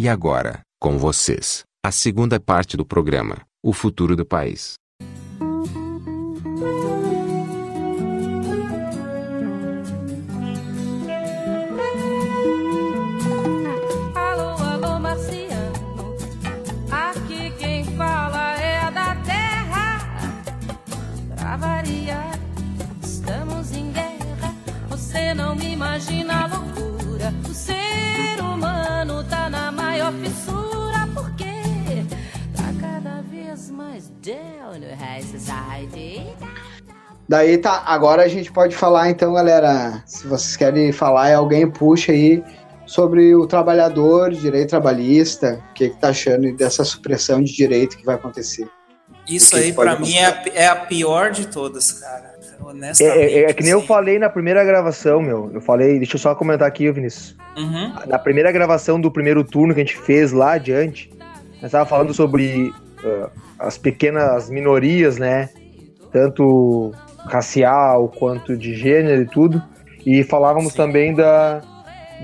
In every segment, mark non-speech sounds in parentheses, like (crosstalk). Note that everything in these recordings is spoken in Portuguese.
E agora, com vocês, a segunda parte do programa, O Futuro do País. Daí tá, agora a gente pode falar então, galera, se vocês querem falar, alguém puxa aí sobre o trabalhador, direito trabalhista, o que que tá achando dessa supressão de direito que vai acontecer. Isso aí, pra mim, é a, é a pior de todas, cara. É, Honestamente. é- é que nem eu assim. falei na primeira gravação, meu. Eu falei, deixa eu só comentar aqui, Vinícius. Uhum. Na primeira gravação do primeiro turno que a gente fez lá adiante, nós tava falando sobre ah, as pequenas minorias, né? Tanto racial quanto de gênero e tudo. E falávamos Sim. também da,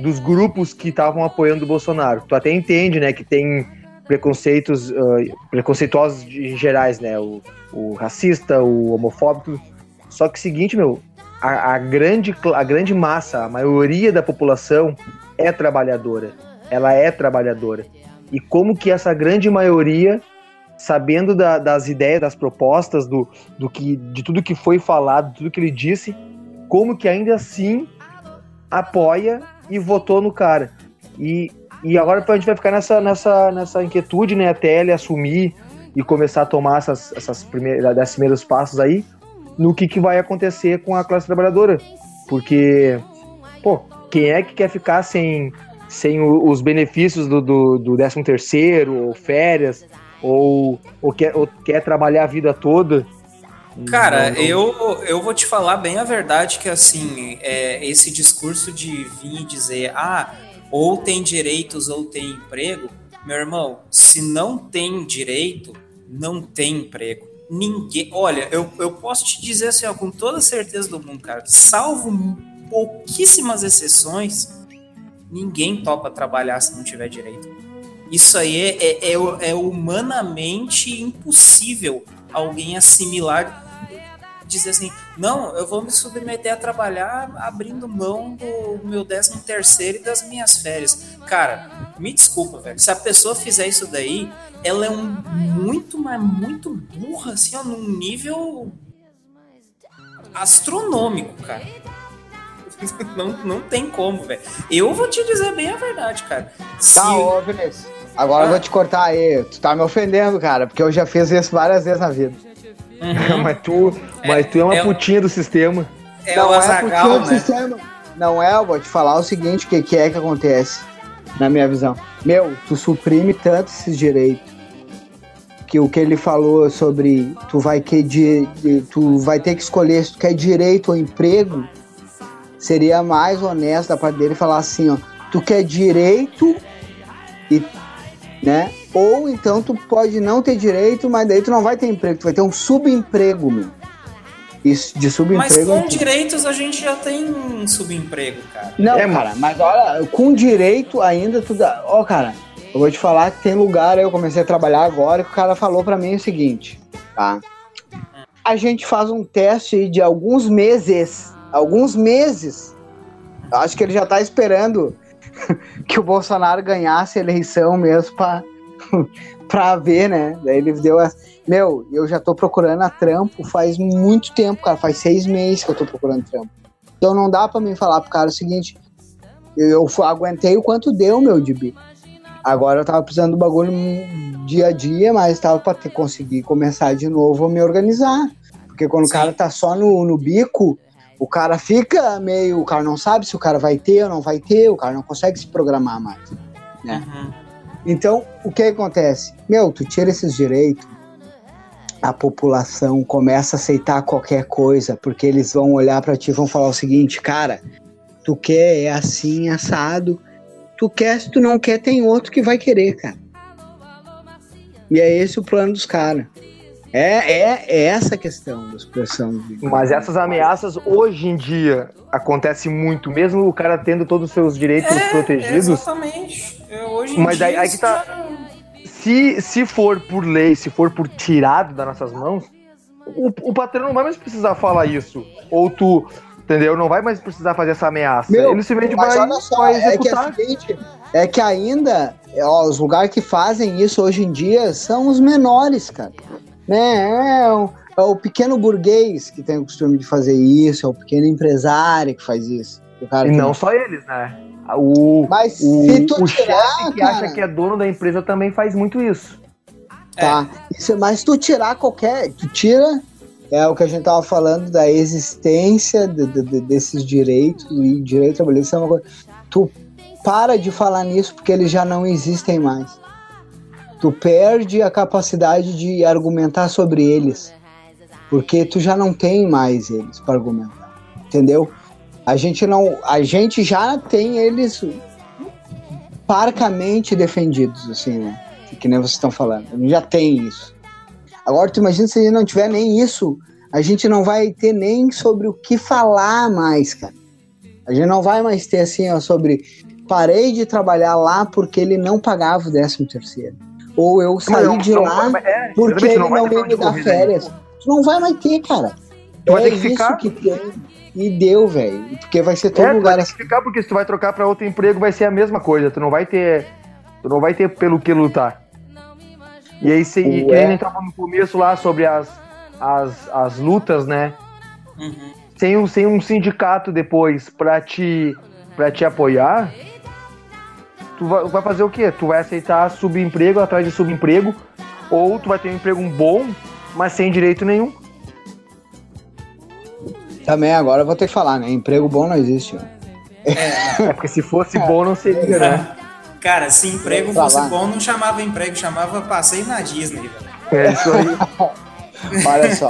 dos grupos que estavam apoiando o Bolsonaro. Tu até entende, né, que tem preconceitos ah, preconceituosos de- gerais, né? O, o racista, o homofóbico. Só que o seguinte, meu, a, a grande, a grande massa, a maioria da população é trabalhadora. Ela é trabalhadora. E como que essa grande maioria, sabendo da- das ideias, das propostas, do, do que, de tudo que foi falado, de tudo que ele disse, como que ainda assim apoia e votou no cara. E, e agora a gente vai ficar nessa, nessa, nessa inquietude, né, até ele assumir e começar a tomar essas, essas primeiras, desses primeiros passos aí, no que, que vai acontecer com a classe trabalhadora. Porque, pô, quem é que quer ficar sem, sem os benefícios do, do, do 13 terceiro, ou férias, ou, ou, quer, ou quer trabalhar a vida toda? Cara, Não, não- eu, eu vou te falar bem a verdade que, assim, é, esse discurso de vir e dizer, ah, ou tem direitos ou tem emprego, meu irmão, se não tem direito, não tem emprego. Ninguém. Olha, eu, eu posso te dizer assim, ó, com toda certeza do mundo, cara, salvo pouquíssimas exceções, ninguém topa trabalhar se não tiver direito. Isso aí é, é, é, é humanamente impossível alguém assimilar dizer assim, não, eu vou me submeter a trabalhar abrindo mão do meu 13 terceiro e das minhas férias. Cara, me desculpa, velho. Se a pessoa fizer isso daí, ela é um muito, mas muito burra, assim, ó, num nível astronômico, cara. (laughs) Não, não tem como, velho. Eu vou te dizer bem a verdade, cara. Se... Tá, ô Agora eu vou te cortar aí, tu tá me ofendendo, cara, porque eu já fiz isso várias vezes na vida. Uhum. mas, tu, mas tu é uma é- putinha do sistema. É não o é Azagal, o né? sistema. Não é, eu vou te falar o seguinte, o que, que é que acontece, na minha visão. Meu, tu suprime tanto esses direitos que o que ele falou sobre tu vai que de, de- tu vai ter que escolher se tu quer direito ou emprego, seria mais honesto da parte dele falar assim, ó, tu quer direito e né? Ou então tu pode não ter direito, mas daí tu não vai ter emprego, tu vai ter um subemprego, meu. Isso de Mas subemprego. com direitos a gente já tem subemprego, cara. Não, É, cara, mas olha, com direito ainda tu dá. Ó, cara, eu vou te falar que tem lugar, eu comecei a trabalhar agora, que o cara falou pra mim o seguinte, tá? A gente faz um teste de alguns meses. Alguns meses. Eu acho que ele já tá esperando (laughs) que o Bolsonaro ganhasse a eleição mesmo pra, (laughs) pra ver, né? Daí ele deu a. Meu, eu já tô procurando a trampo faz muito tempo, cara. Faz seis meses que eu tô procurando trampo. Então não dá pra mim falar pro cara o seguinte. Eu, eu aguentei o quanto deu, meu, de bico. Agora eu tava precisando do bagulho dia a dia, mas tava pra ter, conseguir começar de novo a me organizar. Porque quando Sim. o cara tá só no, no bico, o cara fica meio. O cara não sabe se o cara vai ter ou não vai ter, o cara não consegue se programar mais. É. Uhum. Então, o que acontece? Meu, tu tira esses direitos, a população começa a aceitar qualquer coisa, porque eles vão olhar pra ti e vão falar o seguinte, cara, tu quer é assim, assado, tu quer, se tu não quer, tem outro que vai querer, cara. E é esse o plano dos caras. É, é, é essa a questão da supressão. de- Mas essas ameaças hoje em dia acontecem muito, mesmo o cara tendo todos os seus direitos É, protegidos. Exatamente. Eu, hoje em Mas dia aí- aí que tá- Se, se for por lei, se for por tirado das nossas mãos, o, o patrão não vai mais precisar falar isso. Ou tu, entendeu? Não vai mais precisar fazer essa ameaça. Meu, Ele simplesmente Mas vai, olha só, vai é que é executar. seguinte, é que ainda, ó, os lugares que fazem isso hoje em dia são os menores, cara. Né? É, o, é o pequeno burguês que tem o costume de fazer isso, é o pequeno empresário que faz isso. E não só eles, né? O, Mas o, se tu o tirar, chefe que cara, acha que é dono da empresa também faz muito isso. Tá. Isso- mas tu tirar qualquer. Tu tira. É o que a gente tava falando da existência de- de- de- desses direitos e direito trabalhista é uma coisa. Tu para de falar nisso porque eles já não existem mais. Tu perde a capacidade de argumentar sobre eles. Porque tu já não tem mais eles para argumentar. Entendeu? A gente não. A gente já tem eles parcamente defendidos, assim, né? que nem vocês estão falando. Já tem isso. Agora, tu imagina se a gente não tiver nem isso, a gente não vai ter nem sobre o que falar mais, cara. A gente não vai mais ter assim, ó, sobre parei de trabalhar lá porque ele não pagava o décimo terceiro. Ou eu saí Mas de não- lá é, porque ele não veio me dar daí. férias. Tu não vai mais ter, cara. Tu vai é ter que isso ficar. que tem. E deu, velho. Porque vai ser todo É, tu vai lugar ter assim. que ficar porque se tu vai trocar pra outro emprego vai ser a mesma coisa. Tu não vai ter, tu não vai ter pelo que lutar. E aí, se, e que nem gente tava no começo lá sobre as, as, as lutas, né? Uhum. Sem um, sem um sindicato depois pra te, pra te apoiar, tu vai, vai fazer o quê? Tu vai aceitar subemprego atrás de subemprego, ou tu vai ter um emprego bom, mas sem direito nenhum. Também agora eu vou ter que falar, né? Emprego bom não existe. ó. É porque se fosse bom não seria, né? Cara, se emprego fosse bom, não chamava emprego, chamava passeio na Disney, velho. É isso aí. (laughs) Olha só.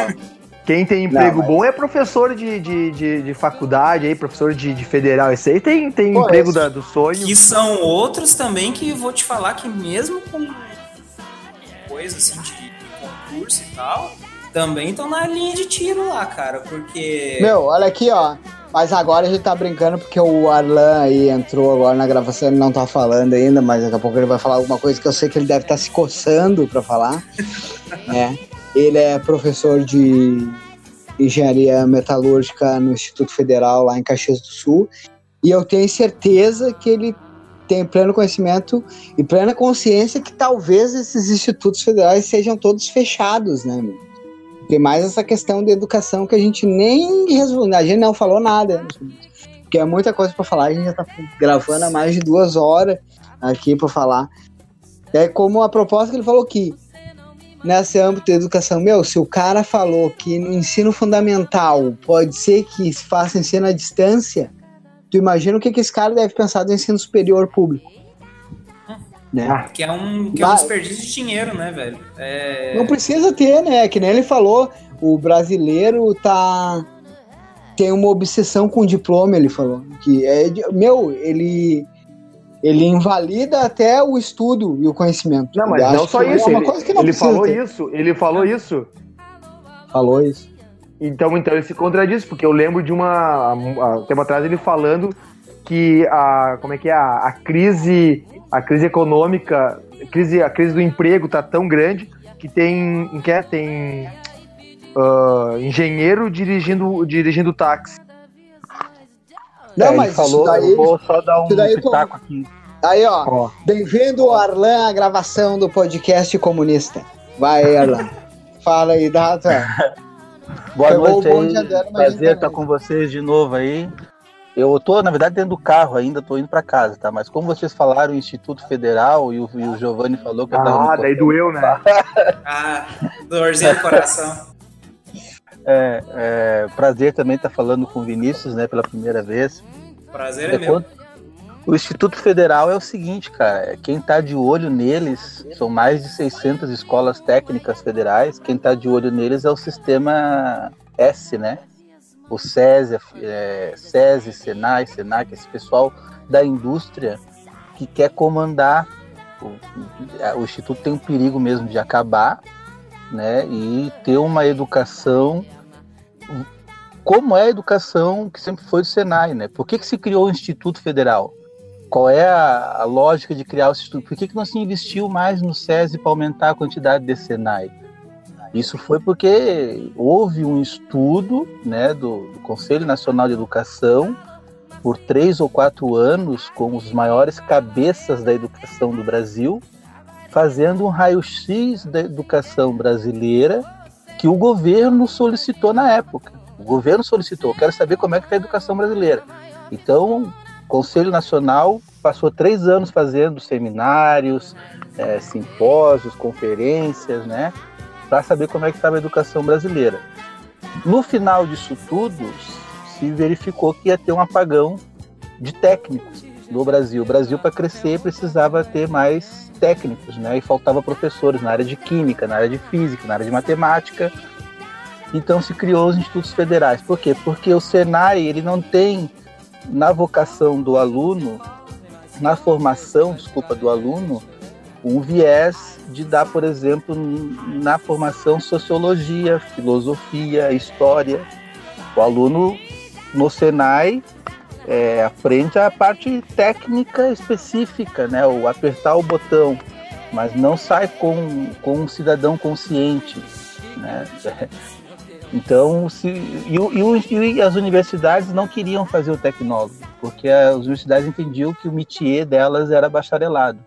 Quem tem emprego mas- bom é professor de, de, de, de faculdade, aí, professor de, de federal. Esse aí tem, tem Pô, emprego da, do sonho. Que são outros também que vou te falar que mesmo com coisa assim de, concurso e tal, também estão na linha de tiro lá, cara, porque Meu, olha aqui, ó. Mas agora a gente tá brincando porque o Arlan aí entrou agora na gravação, ele não tá falando ainda, mas daqui a pouco ele vai falar alguma coisa que eu sei que ele deve estar se coçando pra falar. né? (laughs) Ele é professor de engenharia metalúrgica no Instituto Federal lá em Caxias do Sul. E eu tenho certeza que ele tem pleno conhecimento e plena consciência que talvez esses institutos federais sejam todos fechados, né? Tem mais essa questão de educação que a gente nem resolveu, a gente não falou nada. Porque é muita coisa pra falar, a gente já tá gravando há mais de duas horas aqui pra falar. É como a proposta que ele falou aqui, nesse âmbito da educação, meu, se o cara falou que no ensino fundamental pode ser que se faça ensino à distância, tu imagina o que, que esse cara deve pensar do ensino superior público. Né? Ah, que é um, que é um desperdício de dinheiro, né, velho? É... Não precisa ter, né? Que nem ele falou, o brasileiro tá tem uma obsessão com o diploma, ele falou. Que é, meu, ele ele invalida até o estudo e o conhecimento. Não, mas Eu não só é isso. Ele, ele falou ter. isso, ele falou isso. Falou isso. Então, então ele se contradiz, porque eu lembro de uma. há um tempo atrás ele falando que a. Como é que é? A, a crise. A crise econômica. A crise, a crise do emprego tá tão grande que tem. Que é, tem. ah, engenheiro dirigindo, dirigindo táxi. Não, É, ele mas isso falou, daí- eu vou só dar um pitaco aqui. Aí, ó, Ó, bem-vindo, Arlan, à gravação do podcast comunista. Vai, (laughs) Arlan. Fala aí, dá tua. (laughs) Boa Pegou noite aí. andando, Prazer tá estar com vocês de novo aí. Eu tô, na verdade, dentro do carro ainda, tô indo para casa, tá? Mas como vocês falaram, o Instituto Federal e o, e o Giovanni falou que eu tava ah, daí doeu, né? (laughs) Ah, dorzinho no coração. É, é, prazer também estar falando com o Vinícius, né, pela primeira vez. Prazer é meu. O Instituto Federal é o seguinte, cara, quem tá de olho neles, são mais de 600 escolas técnicas federais, quem tá de olho neles é o sistema S, né? O SESI, é, SESI, Senai, Senac, esse pessoal da indústria que quer comandar. O, o Instituto tem um perigo mesmo de acabar, né? E ter uma educação como é a educação que sempre foi do Senai, né? Por que, que se criou o Instituto Federal? qual é a, a, lógica de criar o instituto? Por que, que não se investiu mais no SESI para aumentar a quantidade de Senai? Isso foi porque houve um estudo né, do, do Conselho Nacional de Educação por três ou quatro anos com os maiores cabeças da educação do Brasil, fazendo um raio-x da educação brasileira que o governo solicitou na época. O governo solicitou, quero saber como é que está a educação brasileira. Então, o Conselho Nacional passou três anos fazendo seminários, é, simpósios, conferências, né? para saber como é que estava a educação brasileira. No final disso tudo, se verificou que ia ter um apagão de técnicos no Brasil. O Brasil, para crescer, precisava ter mais técnicos, né? E faltava professores na área de química, na área de física, na área de matemática. Então se criou os institutos federais. Por quê? Porque o Senai ele não tem na vocação do aluno, na formação, desculpa, do aluno, um viés de dar, por exemplo, na formação sociologia, filosofia, história. O aluno no Senai é, aprende a parte técnica específica, né? O apertar o botão, mas não sai com, com um cidadão consciente, né? (laughs) Então, se, e, e, e, as universidades não queriam fazer o tecnólogo, porque as universidades entendiam que o métier delas era bacharelado.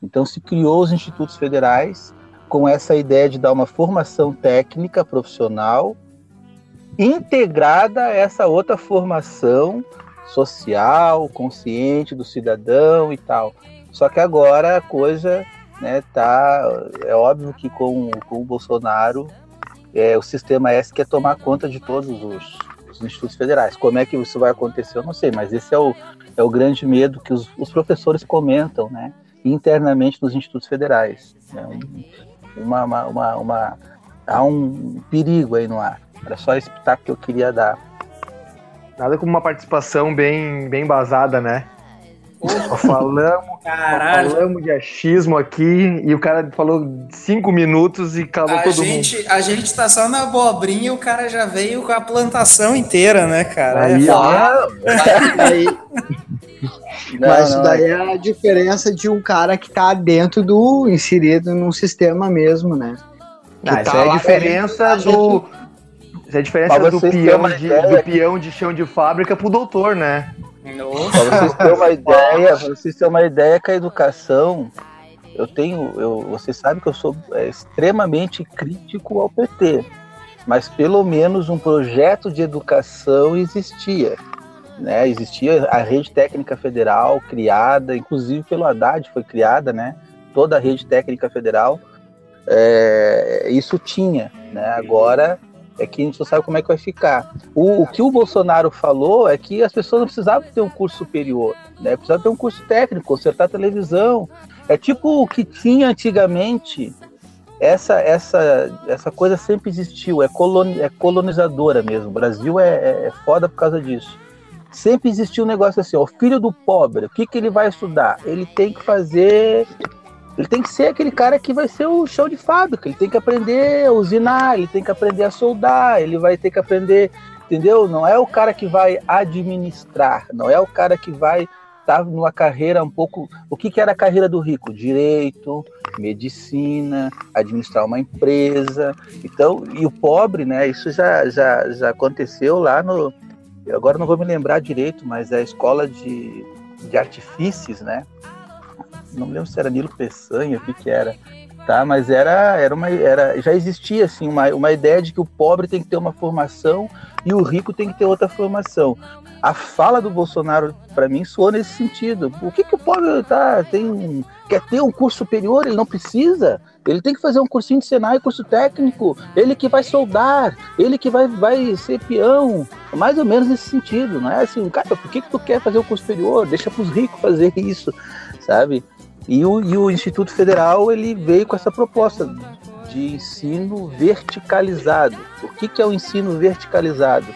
Então se criou os institutos federais com essa ideia de dar uma formação técnica profissional integrada a essa outra formação social, consciente do cidadão e tal. Só que agora a coisa né, tá, é óbvio que com, com o Bolsonaro é, o sistema S quer tomar conta de todos os, os, institutos federais. Como é que isso vai acontecer, eu não sei, mas esse é o, é o grande medo que os, os professores comentam, né? internamente nos institutos federais. Né? Uma, uma, uma, uma, há um perigo aí no ar. Era só esse pitaco que eu queria dar. Nada como uma participação bem, bem basada, né? falamos, falamos de achismo aqui e o cara falou cinco minutos e calou a todo gente, mundo. A gente tá só na abobrinha e o cara já veio com a plantação inteira, né, cara? Aí, é ó, aí, não, (laughs) Mas isso daí é a diferença de um cara que tá dentro do. inserido num sistema mesmo, né? Não, tá isso é a diferença do. Isso é a diferença do peão, de, do peão de chão de fábrica pro doutor, né? Para vocês terem uma ideia, pra vocês terem uma ideia que a educação, eu tenho, eu, vocês sabem que eu sou é, extremamente crítico ao PT, mas pelo menos um projeto de educação existia. Né? Existia a rede técnica federal criada, inclusive pelo Haddad foi criada, né? Toda a rede técnica federal, é, isso tinha, né? Agora é que a gente não sabe como é que vai ficar. O, o, que o Bolsonaro falou é que as pessoas não precisavam ter um curso superior, né? Precisavam ter um curso técnico, consertar televisão. É tipo o que tinha antigamente. Essa, essa, essa coisa sempre existiu, é, coloni, é colonizadora mesmo. O Brasil é, é, é foda por causa disso. Sempre existiu um negócio assim, o filho do pobre, o que, que ele vai estudar? Ele tem que fazer ele tem que ser aquele cara que vai ser o chão de fábrica, ele tem que aprender a usinar, ele tem que aprender a soldar, ele vai ter que aprender, entendeu? Não é o cara que vai administrar, não é o cara que vai estar tá numa carreira um pouco. O que, que era a carreira do rico? Direito, medicina, administrar uma empresa. Então, e o pobre, né? Isso já, já, já aconteceu lá no. Agora não vou me lembrar direito, mas é a escola de, de artifícios, né? Não me lembro se era Nilo Peçanha, o que que era, tá? Mas era, era uma, era, já existia assim uma, uma ideia de que o pobre tem que ter uma formação e o rico tem que ter outra formação. A fala do Bolsonaro para mim soou nesse sentido. O que que o pobre tá tem quer ter um curso superior? Ele não precisa. Ele tem que fazer um cursinho de Senai, curso técnico. Ele que vai soldar, ele que vai, vai ser peão. Mais ou menos nesse sentido, não é assim, cara, por que, que tu quer fazer o curso superior? Deixa para os ricos fazer isso, sabe? E o, e o Instituto Federal ele veio com essa proposta de ensino verticalizado. O que, que é o ensino verticalizado?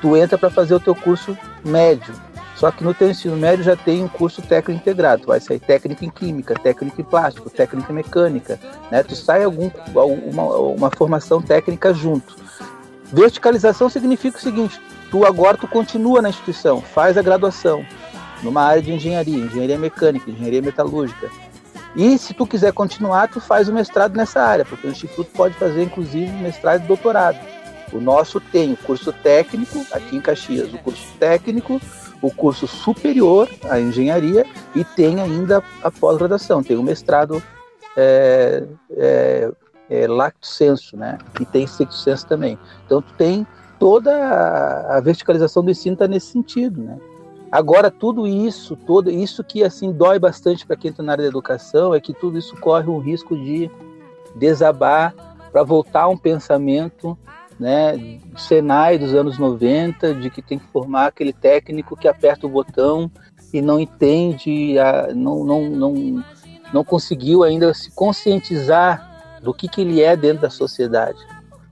Tu entra para fazer o teu curso médio, só que no teu ensino médio já tem um curso técnico integrado. Tu vai sair técnico em química, técnico em plástico, técnico em mecânica, né? Tu sai algum, uma, uma formação técnica junto. Verticalização significa o seguinte: tu agora tu continua na instituição, faz a graduação, numa área de engenharia, engenharia mecânica, engenharia metalúrgica. E se tu quiser continuar, tu faz o mestrado nessa área, porque o instituto pode fazer inclusive mestrado e doutorado. O nosso tem o curso técnico aqui em Caxias, o curso técnico, o curso superior à engenharia e tem ainda a pós-graduação, tem o mestrado é, é, é, lacto sensu, né? E tem sexto senso também. Então tu tem toda a, a verticalização do ensino está nesse sentido, né? Agora tudo isso, todo isso que assim dói bastante para quem está na área da educação é que tudo isso corre o risco de desabar para voltar a um pensamento né, Senai dos anos 90, de que tem que formar aquele técnico que aperta o botão e não entende, não, não, não, não conseguiu ainda se conscientizar do que, que ele é dentro da sociedade.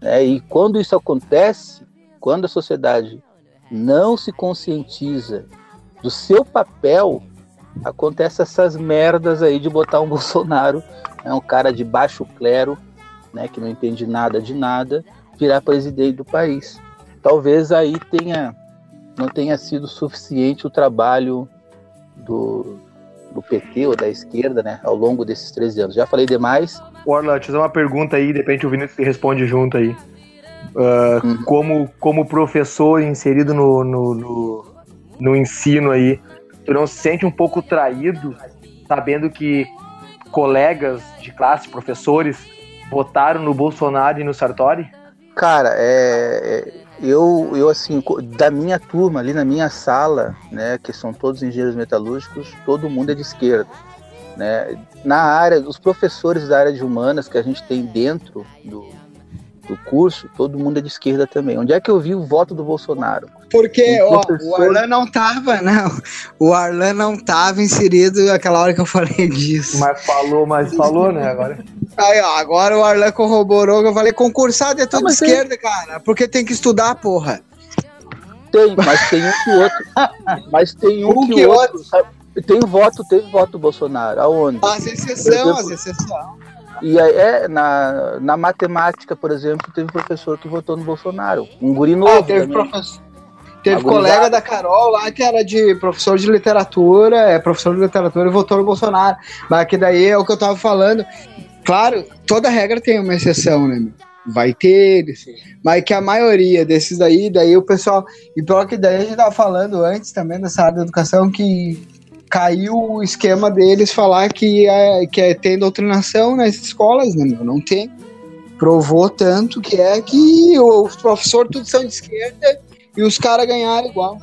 Né? E quando isso acontece, quando a sociedade não se conscientiza do seu papel, acontece essas merdas aí de botar um (laughs) Bolsonaro, né, um cara de baixo clero, né, que não entende nada de nada, virar presidente do país. Talvez aí tenha não tenha sido suficiente o trabalho do, do PT ou da esquerda, né, ao longo desses 13 anos. Já falei demais. Orla, te fazer uma pergunta aí, de repente o Vinícius responde junto aí. Uh, uhum. como, como professor inserido no, no, no, no, ensino aí, tu não se sente um pouco traído, sabendo que colegas de classe, professores, votaram no Bolsonaro e no Sartori? Cara, é, é, eu, eu assim, da minha turma ali na minha sala, né, que são todos engenheiros metalúrgicos, todo mundo é de esquerda. Né? Na área, os professores da área de humanas que a gente tem dentro do, do curso, todo mundo é de esquerda também. Onde é que eu vi o voto do Bolsonaro? Porque um ó, professor... o Arlan não tava, não. O Arlan não tava inserido aquela hora que eu falei disso. Mas falou, mas falou, né, agora. Aí, ó, agora o Arlan corroborou que eu falei, concursado é tudo de esquerda, cara, porque tem que estudar, porra. Tem, mas tem um que outro. Mas tem um, um que, que, outro. outro. Tem voto, teve voto do Bolsonaro. Aonde? As exceções, as exceções. E aí, é, na, na matemática, por exemplo, teve professor que votou no Bolsonaro. Um guri novo. Ah, teve professor. Teve colega da Carol lá que era de professor de literatura, é professor de literatura e votou no Bolsonaro. Mas que daí é o que eu tava falando. Claro, toda regra tem uma exceção, né? Vai ter eles. Mas que a maioria desses daí, daí o pessoal. E pior que daí a gente tava falando antes também dessa área da educação que caiu o esquema deles falar que, é, que é, tem doutrinação nas escolas, né? Não tem. Provou tanto que é que os professores todos são de esquerda e os caras ganharam igual.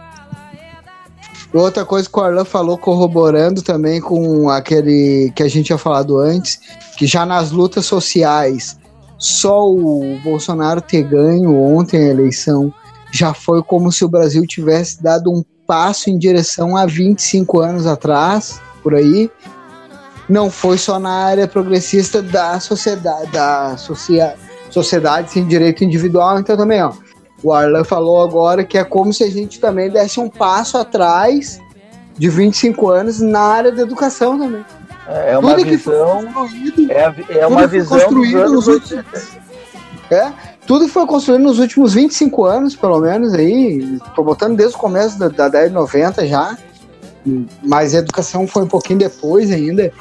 Outra coisa que o Arlan falou, corroborando também com aquele que a gente tinha falado antes, que já nas lutas sociais, só o Bolsonaro ter ganho ontem a eleição já foi como se o Brasil tivesse dado um passo em direção a 25 anos atrás, por aí. Não foi só na área progressista da sociedade, da socia sociedade sem direito individual, então também, ó. O Arlan falou agora que é como se a gente também desse um passo atrás de 25 anos na área da educação também. É uma tudo visão. é, é uma visão construído nos últimos, é, tudo foi construído nos últimos 25 anos, pelo menos, aí, tô botando desde o começo da, da década de 90 já, mas a educação foi um pouquinho depois ainda.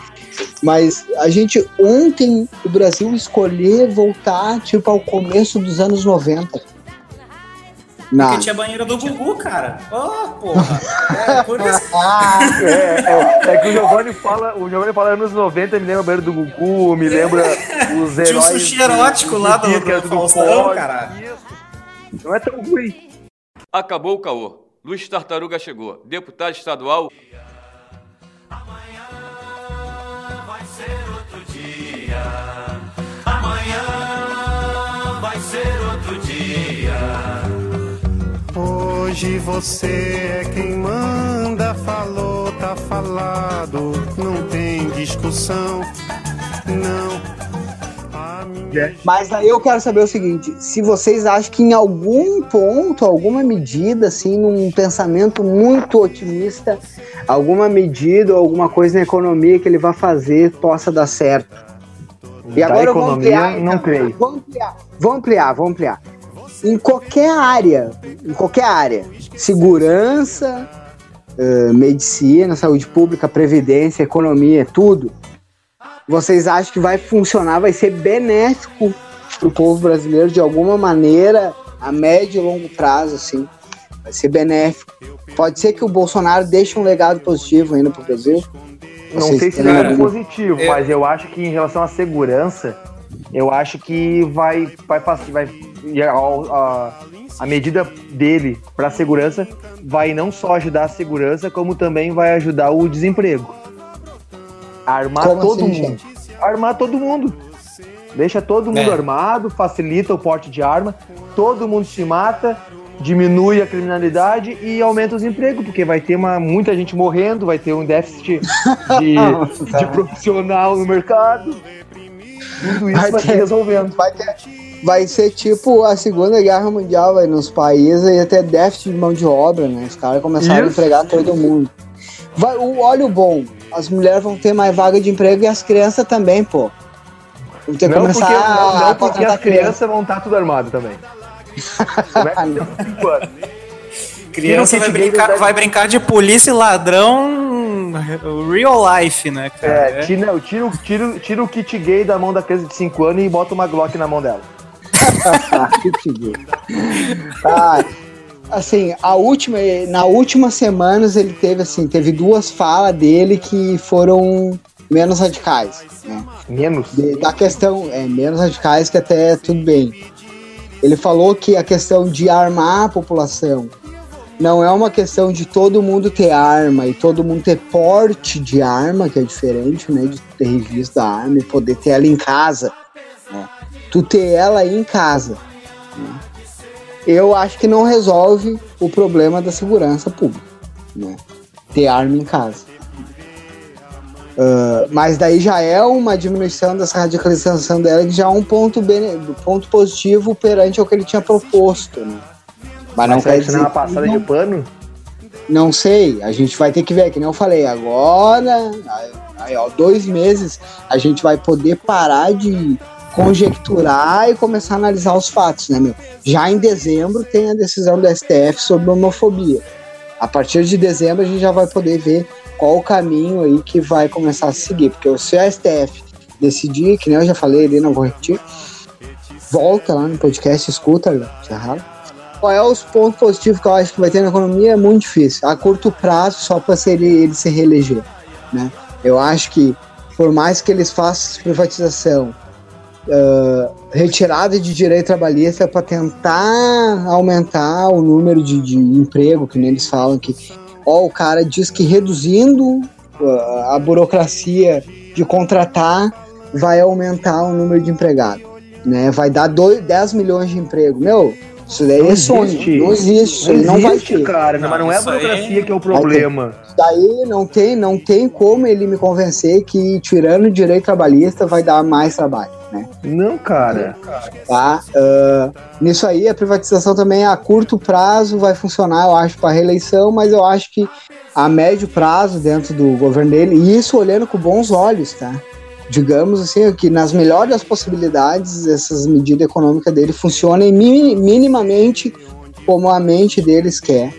Mas a gente, ontem, o Brasil escolher voltar, tipo, ao começo dos anos 90 não. Porque tinha banheira do Gugu, cara. Oh, porra. É, por isso. (laughs) é, é, é, que o Giovanni fala, o Giovanni fala anos 90, me lembra o banheiro do Gugu, me lembra (laughs) os heróis. Tinha um sushi erótico lá do, do, do Faustão, cara. Não é tão ruim. Acabou o caô. Luiz Tartaruga chegou. Deputado estadual. Hoje você é quem manda, falou, tá falado, não tem discussão, não. Mas aí eu quero saber o seguinte: se vocês acham que em algum ponto, alguma medida, assim, num pensamento muito otimista, alguma medida ou alguma coisa na economia que ele vai fazer possa dar certo. E da agora economia, ampliar, não então, creio. Vamos ampliar, vamos ampliar, vamos ampliar em qualquer área, em qualquer área, segurança, eh, medicina, saúde pública, previdência, economia, tudo, vocês acham que vai funcionar, vai ser benéfico para o povo brasileiro de alguma maneira, a médio e longo prazo, assim? Vai ser benéfico. Pode ser que o Bolsonaro deixe um legado positivo ainda para o Brasil? Não Vocês sei se é positivo, Eu- mas eu acho que em relação à segurança, eu acho que vai, vai, vai a, a, a medida dele para segurança vai não só ajudar a segurança, como também vai ajudar o desemprego. Armar Como todo assim, mundo. Armar todo mundo. Deixa todo mundo É. armado, facilita o porte de arma, todo mundo se mata, diminui a criminalidade e aumenta os empregos, porque vai ter uma, muita gente morrendo, vai ter um déficit de, (laughs) de profissional no mercado. Tudo isso Vai vai, se ter- resolvendo. Vai, ter- vai ser tipo a Segunda Guerra Mundial, vai, nos países ia ter déficit de mão de obra, né? Os caras começaram a Isso. empregar todo mundo. Vai, o óleo bom, as mulheres vão ter mais vaga de emprego e as crianças também, pô. Vão ter Não porque, começar não, a não porque as crianças vão estar tudo armado também. Como é que? Criança Tira vai kit gay brincar, da- vai brincar de polícia e ladrão (laughs) real life, né, cara? É, tira, tira, o- tira, tira o kit gay da mão da criança de 5 anos e bota uma Glock na mão dela. (laughs) Que figura. Ah, assim, a última, na última semanas ele teve assim, teve duas falas dele que foram menos radicais, né? Menos. De- da questão, é, menos radicais que até tudo bem. Ele falou que a questão de armar a população não é uma questão de todo mundo ter arma e todo mundo ter porte de arma, que é diferente, né? De ter registro da arma e poder ter ela em casa. né? Tu ter ela aí em casa. né? Eu acho que não resolve o problema da segurança pública. Né? Ter arma em casa. Ah, mas daí já é uma diminuição dessa radicalização dela, que já é um ponto, bene, ponto positivo perante o que ele tinha proposto. Né? Mas não Mas quer isso dizer é uma passada não- de pano? não sei, a gente vai ter que ver, que nem eu falei, agora, aí, ó, dois meses, a gente vai poder parar de conjecturar e começar a analisar os fatos, né, meu? Já em dezembro tem a decisão do STF sobre homofobia. A partir de dezembro a gente já vai poder ver qual o caminho aí que vai começar a seguir, porque se o STF decidir, que nem eu já falei ali, não vou repetir, volta lá no podcast, escuta, errado. Qual é os pontos positivos que eu acho que vai ter na economia? É muito difícil. A curto prazo, só para ele, ele se reeleger. Né? Eu acho que, por mais que eles façam privatização, ah, retirada de direito trabalhista para tentar aumentar o número de, de emprego, que nem eles falam que ó, o cara diz que reduzindo ah, a burocracia de contratar vai aumentar o número de empregados. Né? Vai dar dois, 10 milhões de emprego. Meu, isso daí Não é sonho. existe. Não existe. Não vai existe, ter. cara. Não, mas não é a isso aí- burocracia que é o problema. Daí não tem, não tem como ele me convencer que tirando o direito trabalhista vai dar mais trabalho, né? Não, cara. Tá? Ah, nisso aí a privatização também a curto prazo vai funcionar, eu acho, para reeleição, mas eu acho que a médio prazo dentro do governo dele, e isso olhando com bons olhos, tá? Digamos assim, que nas melhores possibilidades, essas medidas econômicas dele funcionem mi- minimamente como a mente deles quer.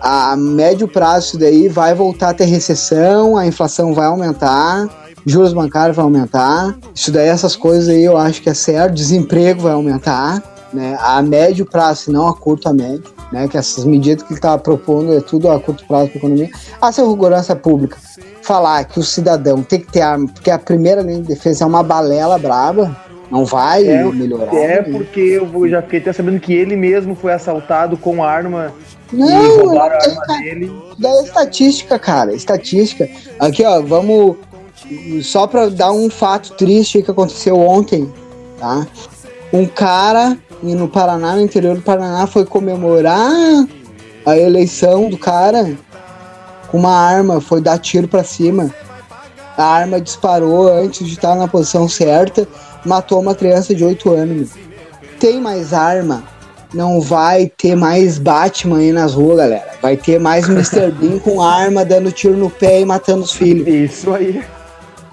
A médio prazo isso daí vai voltar a ter recessão, a inflação vai aumentar, juros bancários vai aumentar. Isso daí, essas coisas aí eu acho que é certo, desemprego vai aumentar, né? A médio prazo, se não a curto a médio, né? Que essas medidas que ele está propondo é tudo a curto prazo para a economia. A segurança pública, falar que o cidadão tem que ter arma, porque a primeira linha de defesa é uma balela braba, não vai É, melhorar. É né? porque eu já fiquei até sabendo que ele mesmo foi assaltado com arma e Não, roubaram a não tem, arma dele. da estatística, cara. Estatística. Aqui, ó, vamos. Só pra dar um fato triste que aconteceu ontem, tá? Um cara e no Paraná, no interior do Paraná, foi comemorar a eleição do cara com uma arma, foi dar tiro pra cima. A arma disparou antes de estar na posição certa, matou uma criança de 8 anos. Tem mais arma, não vai ter mais Batman aí nas ruas, galera. Vai ter mais Mr. Bean (laughs) com arma dando tiro no pé e matando os filhos. Isso aí.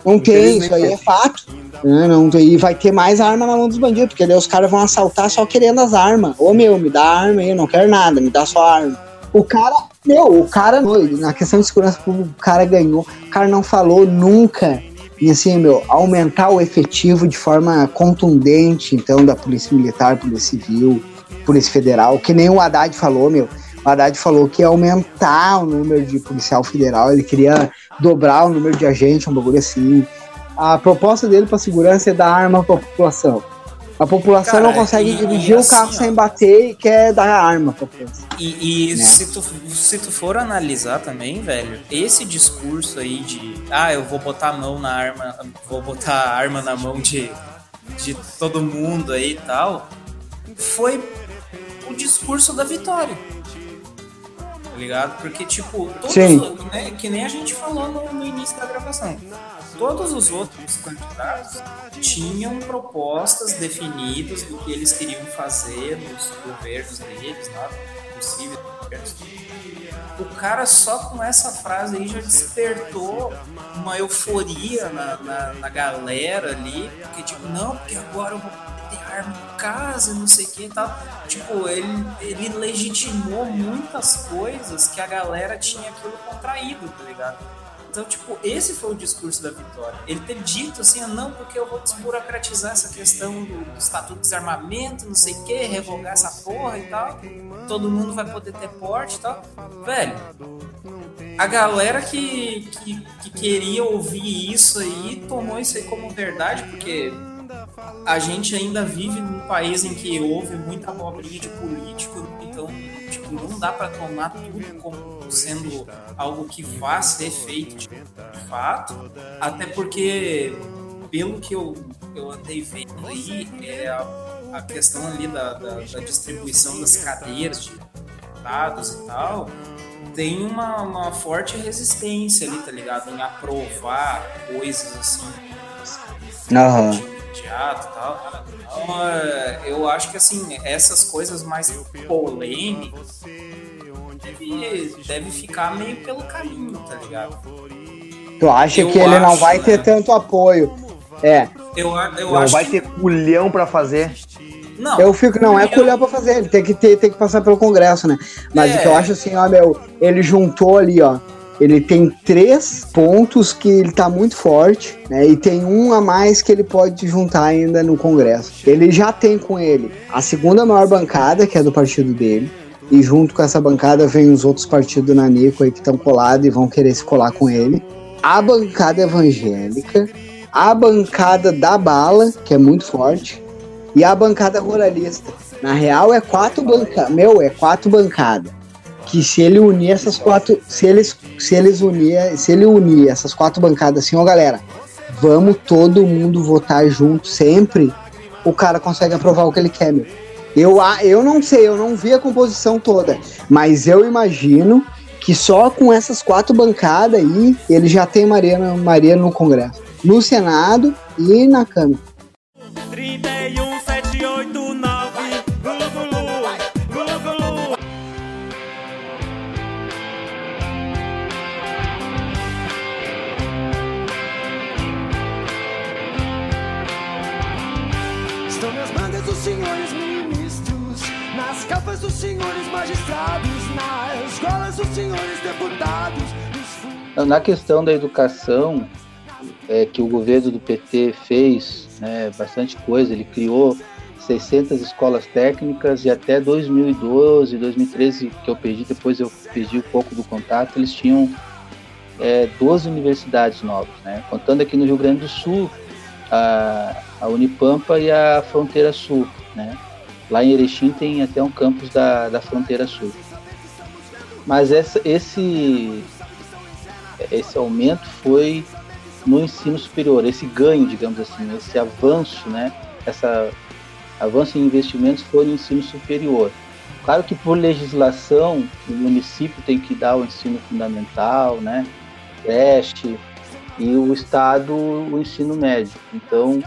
Não tem, isso aí é fato. né? Não, e vai ter mais arma na mão dos bandidos, porque daí os caras vão assaltar só querendo as armas. Ô meu, me dá arma aí, eu não quero nada, me dá só arma. O cara, meu, o cara, na questão de segurança pública, o cara ganhou. O cara não falou nunca e assim, meu, aumentar o efetivo de forma contundente, então, da Polícia Militar, Polícia Civil, Polícia Federal, que nem o Haddad falou, meu. O Haddad falou que ia aumentar o número de policial federal, ele queria dobrar o número de agentes, um bagulho assim. A proposta dele para segurança é dar arma para a população. A população Cara, não consegue e- dirigir e o carro assim, sem ó. bater e quer dar arma pra população. E, e Né? se, tu, se tu for analisar também, velho, esse discurso aí de ah, eu vou botar a mão na arma, vou botar a arma na mão de, de todo mundo aí e tal, foi o discurso da vitória. Tá ligado? Porque, tipo, todos, né, que nem a gente falou no, no início da gravação. Todos os outros candidatos tinham propostas definidas do que eles queriam fazer nos governos deles, lá, possíveis governos. O cara só com essa frase aí já despertou uma euforia na, na, na galera ali, porque tipo, não, porque agora eu vou ter arma em casa, não sei o que e tal. Tipo, ele, ele legitimou muitas coisas que a galera tinha aquilo contraído, tá ligado? Então, tipo, esse foi o discurso da vitória. Ele ter dito assim, ah, não, porque eu vou desburocratizar essa questão do, do estatuto de desarmamento, não sei o que, revogar essa porra e tal. Todo mundo vai poder ter porte e tal. Velho, a galera que, que, que queria ouvir isso aí tomou isso aí como verdade, porque a gente ainda vive num país em que houve muita abobrinha de político, então tipo, não dá pra tomar tudo como sendo algo que vá ser feito de fato, até porque pelo que eu, eu andei vendo aí, é a, a questão ali da, da, da distribuição das cadeiras de dados e tal, tem uma, uma forte resistência ali, tá ligado? Em aprovar coisas assim Aham. Teatro e tal. Então, eu acho que assim, essas coisas mais polêmicas deve, deve ficar meio pelo caminho, tá ligado? Tu acha Eu que ele não acho, vai ter né? tanto apoio? É, Eu, eu Não acho vai que, ter culhão pra fazer. Não, eu fico, não é colher pra fazer, ele tem que ter, tem que passar pelo Congresso, né? Mas É. o que eu acho assim, ó, meu, ele juntou ali, ó. Ele tem três pontos que ele tá muito forte, né? E tem um a mais que ele pode juntar ainda no Congresso. Ele já tem com ele a segunda maior bancada, que é do partido dele. E junto com essa bancada vem os outros partidos na Nico aí que estão colados e vão querer se colar com ele. A bancada evangélica, a bancada da bala, que é muito forte, e a bancada ruralista. Na real, é quatro bancadas. Meu, é quatro bancadas. Que se ele unir essas quatro. Se eles, se eles unir. Se ele unir essas quatro bancadas assim, ó, galera, vamos todo mundo votar junto sempre. O cara consegue aprovar o que ele quer, meu. Eu, eu não sei, eu não vi a composição toda, mas eu imagino que só com essas quatro bancadas aí, ele já tem Maria, Maria no Congresso. No Senado e na Câmara. 31789 deputados. Na questão da educação, é, que o governo do PT fez né, bastante coisa, ele criou 600 escolas técnicas e até 2012, 2013, que eu perdi, depois eu perdi um pouco do contato, eles tinham é, 12 universidades novas, né? contando aqui no Rio Grande do Sul, a, a Unipampa e a Fronteira Sul. Né? Lá em Erechim tem até um campus da, da Fronteira Sul. Mas essa, esse, esse aumento foi no ensino superior, esse ganho, digamos assim, esse avanço, né? Essa avanço em investimentos foi no ensino superior. Claro que por legislação o município tem que dar o ensino fundamental, né? Creche e o estado o ensino médio. Então,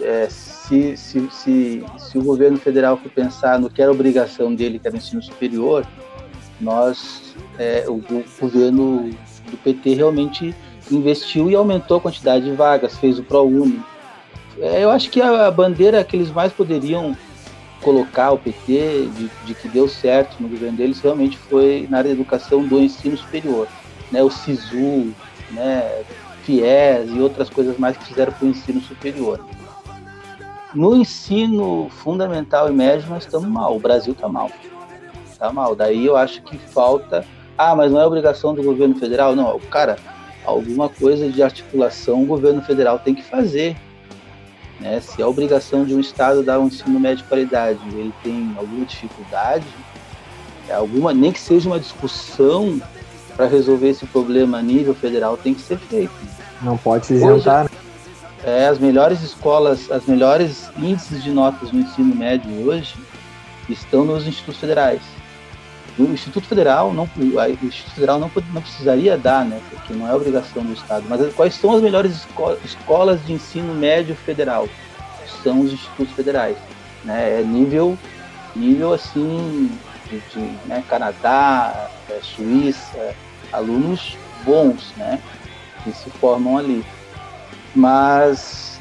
é, se, se, se, se o governo federal for pensar no que era obrigação dele, que era o ensino superior, nós, é, o, o governo do PT realmente investiu e aumentou a quantidade de vagas, fez o ProUni. É, eu acho que a bandeira que eles mais poderiam colocar o PT, de, de que deu certo no governo deles, realmente foi na área da educação do ensino superior. Né? O SISU, né? FIES e outras coisas mais que fizeram para o ensino superior. No ensino fundamental e médio nós estamos mal, o Brasil está mal. Está mal. Daí eu acho que falta. Ah, mas não é obrigação do governo federal? Não, cara, alguma coisa de articulação o governo federal tem que fazer. Né? Se é obrigação de um Estado dar um ensino médio de qualidade, ele tem alguma dificuldade, é alguma, nem que seja uma discussão para resolver esse problema a nível federal, tem que ser feito. Não pode se isentar, né? É, as melhores escolas, as melhores índices de notas no ensino médio hoje estão nos institutos federais. O Instituto Federal não, o Instituto Federal não, não precisaria dar, né, porque não é obrigação do Estado. Mas quais são as melhores esco escolas de ensino médio federal? São os institutos federais, né? É nível, nível assim de, de né, Canadá, é, Suíça, alunos bons, né, que se formam ali. Mas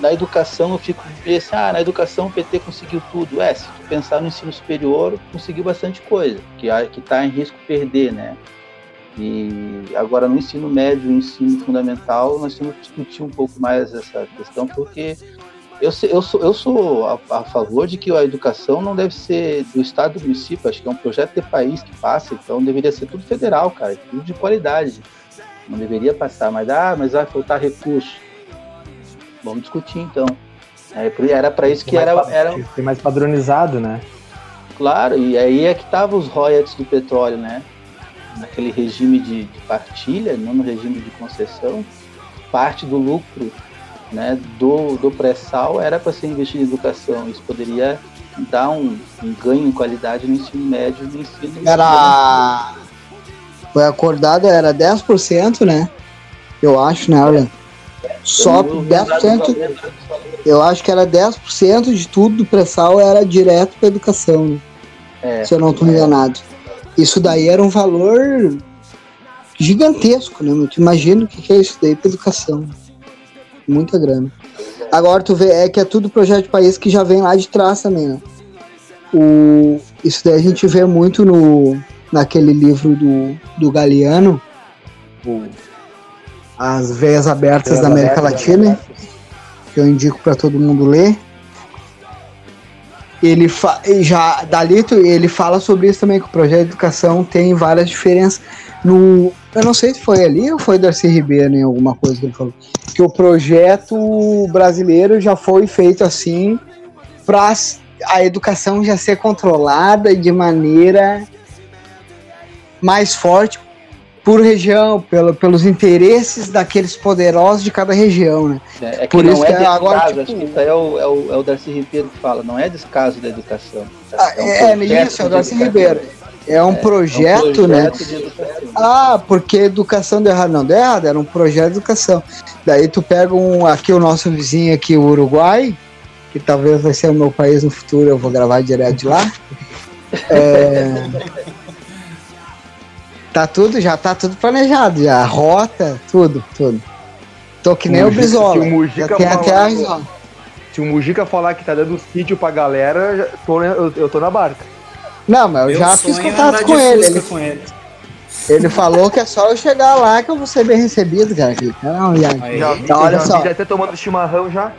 na educação eu fico pensando, ah, na educação o PT conseguiu tudo. É, se tu pensar no ensino superior, conseguiu bastante coisa, que está em risco de perder, né? E agora no ensino médio, no ensino fundamental, nós temos que discutir um pouco mais essa questão, porque eu, eu sou, eu sou a, a, favor de que a educação não deve ser do Estado do município, acho que é um projeto de país que passa, então deveria ser tudo federal, cara, tudo de qualidade. Não deveria passar, mas ah, mas vai faltar recurso. Vamos discutir então. É, era para isso que era, era. Ser mais padronizado, né? Claro, e aí é que estavam os royalties do petróleo, né? Naquele regime de, de partilha, não no regime de concessão. Parte do lucro né, do, do pré-sal era para ser investido em educação. Isso poderia dar um, um, ganho em qualidade no ensino médio e no ensino. Era. Foi acordado, era 10%, né? Eu acho, né, Arlen? Só 10%. Eu acho que era 10% de tudo do pré-sal era direto para educação, né? é, se eu não estou enganado. Isso daí era um valor gigantesco, né? Tu imagina o que é isso daí para educação. Muita grana. Agora tu vê, é que é tudo projeto de país que já vem lá de trás também, né? O, isso daí a gente vê muito no, naquele livro do, do Galeano, o as veias abertas Veias da América abertas, Latina, que eu indico para todo mundo ler. Ele já Dalito ele fala sobre isso também que o projeto de educação tem várias diferenças. No eu não sei se foi ali ou foi Darcy Ribeiro em alguma coisa que ele falou que o projeto brasileiro já foi feito assim para a educação já ser controlada de maneira mais forte por região, pelo, pelos interesses daqueles poderosos de cada região, né? É, é que por isso é que descaso, agora, tipo, acho que isso aí é o, é, o, é o Darcy Ribeiro que fala, não é descaso da educação. Ah, é, um é isso, é o Darcy Ribeiro. É um, é, projeto, é um projeto, né? Ah, porque educação deu errado. Não, deu errado, era um projeto de educação. Daí tu pega um, aqui o nosso vizinho aqui, o Uruguai, que talvez vai ser o meu país no futuro, eu vou gravar direto de lá. É, (laughs) Tá tudo, já tá tudo planejado, já. Rota, tudo, tudo. Tô que nem o, o Brizola. Se o Mujica tem até a Se o Mujica falar que tá dando sítio pra galera, tô, eu, eu tô na barca. Não, mas eu Meu já fiz contato com ele. Ele, com ele. ele falou que é só eu chegar lá que eu vou ser bem recebido, cara. Não, já, já, então, olha já, só. Já até tomando chimarrão já.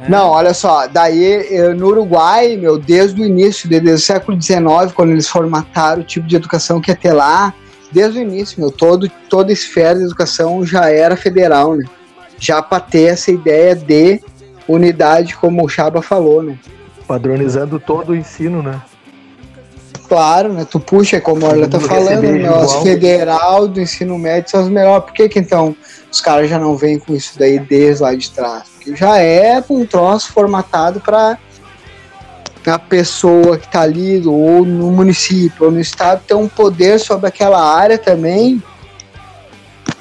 É. Não, olha só, daí eu, no Uruguai, meu, desde o início, desde o século XIX, quando eles formataram o tipo de educação que ia ter lá, desde o início, meu, todo, toda esfera de educação já era federal, né? Já para ter essa ideia de unidade, como o Chaba falou, né? Padronizando todo o ensino, né? Claro, né? Tu puxa, como ela tá falando, né? As federal do ensino médio são as melhores. Por que, que então os caras já não vêm com isso daí desde lá de trás? Porque já é um troço formatado para a pessoa que está ali, ou no município, ou no estado, ter um poder sobre aquela área também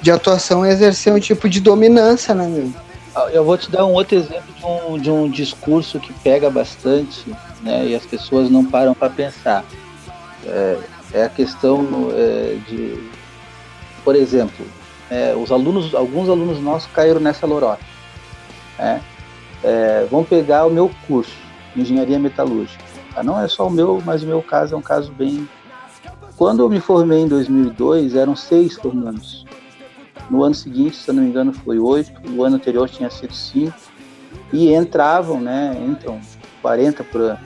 de atuação e exercer um tipo de dominância, né, meu? Ah, eu vou te dar um outro exemplo de um, de um discurso que pega bastante, né, e as pessoas não param para pensar. É, é, a questão é, de, por exemplo, é, os alunos, alguns alunos nossos caíram nessa lorota. Né? É, vamos pegar o meu curso engenharia metalúrgica. Tá? Não é só o meu, mas o meu caso é um caso bem. Quando eu me formei em 2002, eram seis formandos. No ano seguinte, se eu não me engano, foi oito. O ano anterior tinha sido cinco. E entravam, né? Entram 40 por ano.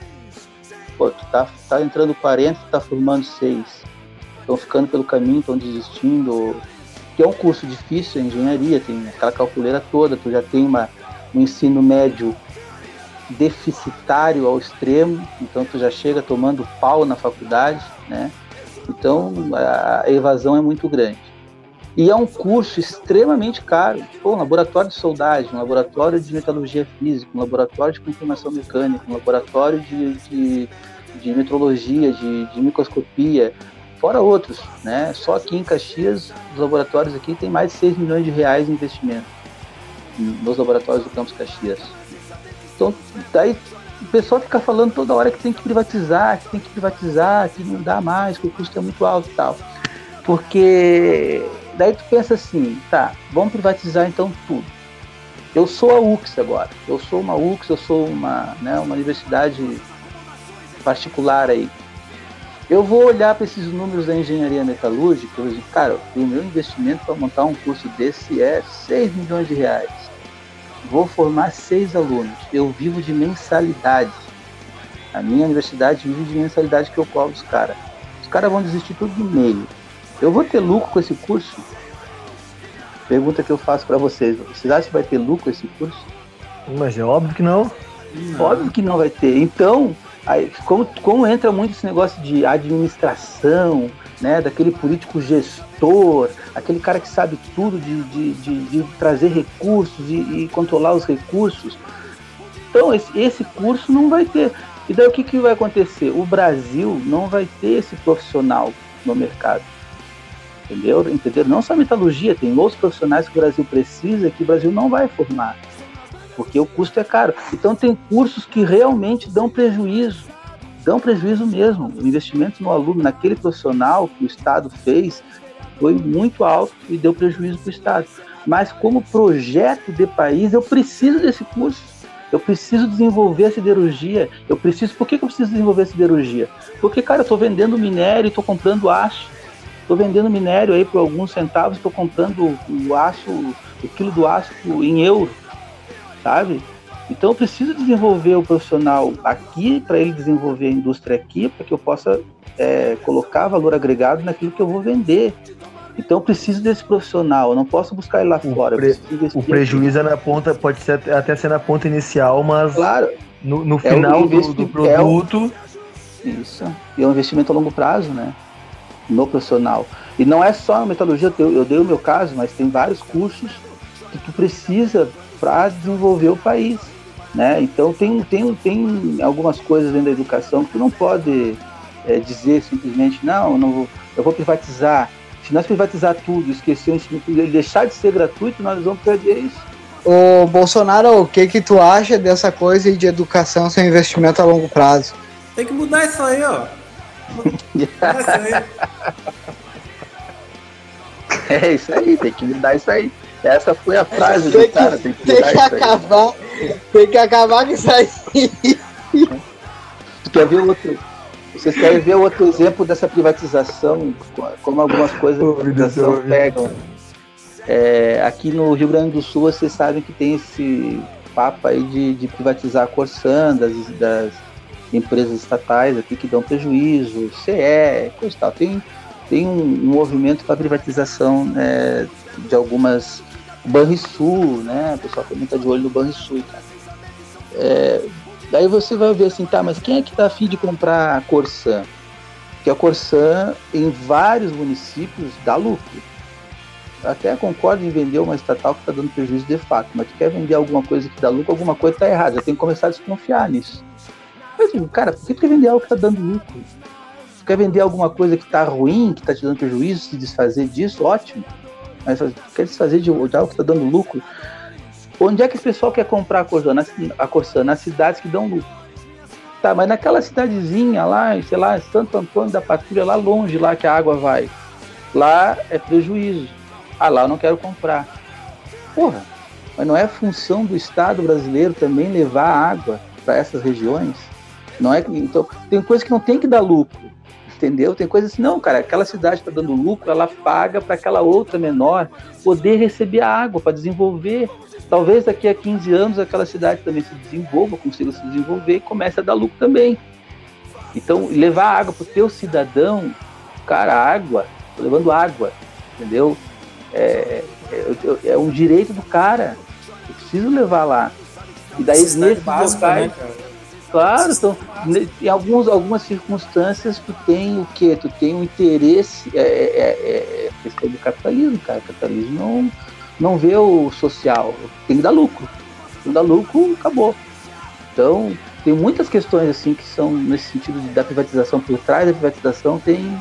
Pô, tu tá, tá entrando 40, tu tá formando seis. Estão ficando pelo caminho, estão desistindo. Que é um curso difícil, a engenharia, tem aquela calculeira toda, tu já tem uma, um ensino médio deficitário ao extremo, então tu já chega tomando pau na faculdade, né? Então a evasão é muito grande. E é um curso extremamente caro. Pô, um laboratório de soldagem, um laboratório de metalurgia física, um laboratório de confirmação mecânica, um laboratório de, de, de metrologia, de, de microscopia, fora outros, né? Só aqui em Caxias, os laboratórios aqui têm mais de 6 milhões de reais de investimento nos laboratórios do Campus Caxias. Então, daí o pessoal fica falando toda hora que tem que privatizar, que tem que privatizar, que não dá mais, que o custo é muito alto e tal. Porque daí tu pensa assim, tá, vamos privatizar então tudo. Eu sou a UX agora, eu sou uma UX, eu sou uma, né, uma universidade particular aí. Eu vou olhar para esses números da engenharia metalúrgica e dizer, cara, o meu investimento para montar um curso desse é 6 milhões de reais. Vou formar seis alunos. Eu vivo de mensalidade. A minha universidade vive de mensalidade que eu cobro os caras. Os caras vão desistir tudo de meio. Eu vou ter lucro com esse curso? Pergunta que eu faço para vocês. Vocês acham que vai ter lucro com esse curso? Mas é óbvio que não. Óbvio que não vai ter. Então, aí, como, como entra muito esse negócio de administração, né, daquele político gestor, aquele cara que sabe tudo de, de, de, de trazer recursos e, e, controlar os recursos. Então, esse, esse curso não vai ter. E daí o que, que vai acontecer? O Brasil não vai ter esse profissional no mercado. Entendeu? Entendeu? Não só a metalurgia, tem outros profissionais que o Brasil precisa que o Brasil não vai formar. Porque o custo é caro. Então tem cursos que realmente dão prejuízo dão prejuízo mesmo. O investimento no aluno, naquele profissional que o Estado fez, foi muito alto e deu prejuízo para o Estado. Mas como projeto de país, eu preciso desse curso. Eu preciso desenvolver a siderurgia. Eu preciso. Por que, que eu preciso desenvolver a siderurgia? Porque, cara, eu estou vendendo minério e estou comprando aço. Estou vendendo minério aí por alguns centavos, estou comprando o aço, o quilo do aço em euro, sabe? Então eu preciso desenvolver o profissional aqui para ele desenvolver a indústria aqui, para que eu possa é, colocar valor agregado naquilo que eu vou vender. Então eu preciso desse profissional, eu não posso buscar ele lá O, fora. pre- o prejuízo é na ponta, pode ser até- ser na ponta inicial, mas Claro, no, no É final do, do é o- produto. Isso. E é um investimento a longo prazo, né? No profissional. E não é só a metalurgia, eu, eu dei o meu caso, mas tem vários cursos que tu precisa para desenvolver o país. Né? Então tem, tem, tem algumas coisas dentro da educação que tu não pode é, dizer simplesmente, não, eu, não vou, eu vou privatizar. Se nós privatizar tudo, esquecer o ensino público, deixar de ser gratuito, nós vamos perder isso. Ô, Bolsonaro, o que que tu acha dessa coisa aí de educação sem investimento a longo prazo? Tem que mudar isso aí, ó. (laughs) Mudar isso aí. É isso aí, tem que mudar isso aí. Essa foi a frase Tem do cara, tem que Tem que acabar, tem que acabar com isso aí. Quer ver outro? Vocês querem ver outro exemplo dessa privatização, como algumas coisas da privatização pegam? É, aqui no Rio Grande do Sul, vocês sabem que tem esse papo aí de, de privatizar a Corsan, das, das empresas estatais aqui que dão prejuízo, CE, coisa e tal. Tem, tem um, um movimento para privatização né, de algumas Banrisul, né? O pessoal também está de olho no Banrisul, cara. É, daí você vai ver assim, tá, mas quem é que tá afim de comprar a Corsan? Porque a Corsan, em vários municípios, dá lucro. Até concordo em vender uma estatal que está dando prejuízo de fato, mas tu quer vender alguma coisa que dá lucro, alguma coisa está errada. Já tem que começar a desconfiar nisso. Eu digo, cara, por que tu quer vender algo que está dando lucro? Tu quer vender alguma coisa que está ruim, que está te dando prejuízo, se desfazer disso, ótimo. Mas quer desfazer de, de algo que está dando lucro? Onde é que o pessoal quer comprar a Corsan? Na, a Corsan? Nas cidades que dão lucro. Tá, mas naquela cidadezinha lá, sei lá, Santo Antônio da Patrulha, lá longe, lá que a água vai. Lá é prejuízo. Ah, lá eu não quero comprar. Porra, mas não é função do Estado brasileiro também levar água para essas regiões, não é? Então, tem coisa que não tem que dar lucro, entendeu? Tem coisas assim, não, cara, aquela cidade está dando lucro, ela paga para aquela outra menor poder receber a água para desenvolver. Talvez daqui a 15 anos aquela cidade também se desenvolva, consiga se desenvolver e comece a dar lucro também. Então, levar água para o teu cidadão, cara, água, tô levando água, entendeu? É, é, é um direito do cara. Eu preciso levar lá. E daí nesses básica, locais, né, cara? Claro, então, ne- em alguns, algumas circunstâncias tu tem o quê? Tu tem um interesse, é, é, é, é questão do capitalismo, cara. O capitalismo não, não vê o social, tem que dar lucro. Tem que dar lucro, acabou. Então, tem muitas questões assim que são nesse sentido da privatização, por trás da privatização tem,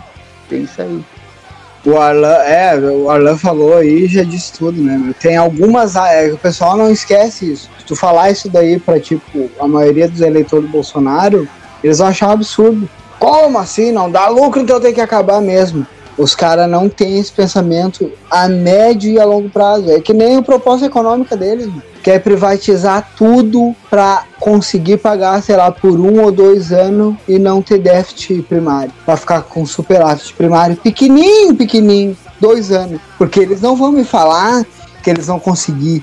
tem isso aí. O Arlan, é, o Arlan falou aí já disse tudo, né? Tem algumas. É, o pessoal não esquece isso. Se tu falar isso daí pra, tipo, a maioria dos eleitores do Bolsonaro, eles vão achar um absurdo. Como assim? Não dá lucro, então tem que acabar mesmo. Os caras não têm esse pensamento a médio e a longo prazo. É que nem a proposta econômica deles. mano. Quer privatizar tudo pra conseguir pagar, sei lá, por um ou dois anos e não ter déficit primário. Pra ficar com superávit primário pequenininho, pequenininho, dois anos. Porque eles não vão me falar que eles vão conseguir